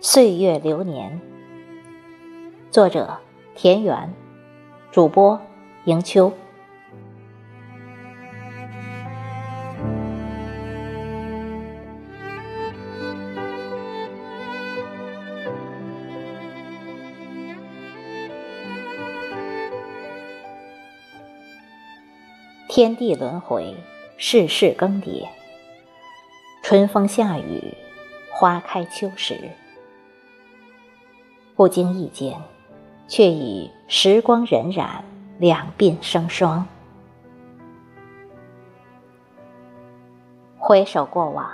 岁月流年。作者：田园，主播：迎秋。天地轮回，世事更迭。春风夏雨，花开秋实。不经意间，却已时光荏苒，两鬓生霜。回首过往，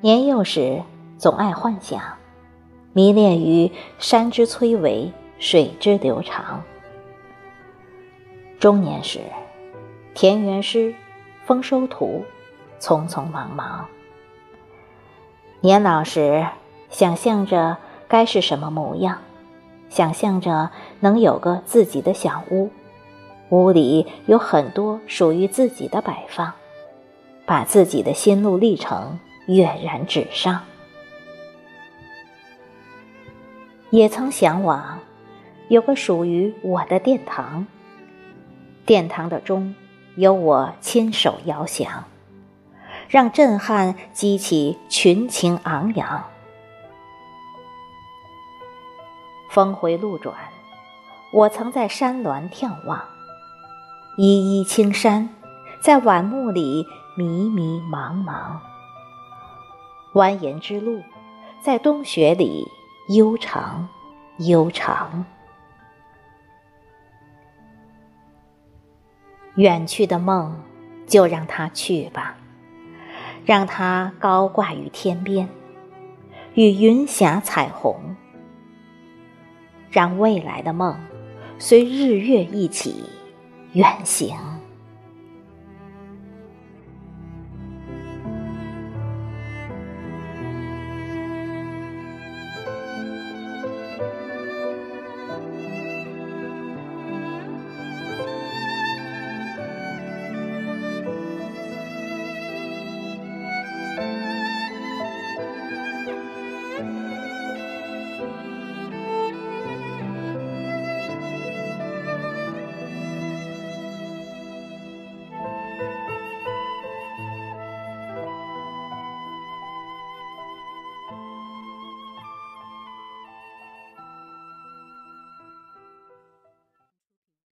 年幼时总爱幻想，迷恋于山之崔嵬，水之流长。中年时，田园诗，丰收图，匆匆忙忙。年老时，想象着该是什么模样，想象着能有个自己的小屋，屋里有很多属于自己的摆放，把自己的心路历程跃然纸上。也曾向往有个属于我的殿堂，殿堂的钟。由我亲手摇响，让震撼激起群情昂扬。峰回路转，我曾在山峦眺望，依依青山，在晚暮里迷迷茫茫。蜿蜒之路，在冬雪里悠长悠长。远去的梦，就让它去吧，让它高挂于天边，与云霞彩虹。让未来的梦，随日月一起远行。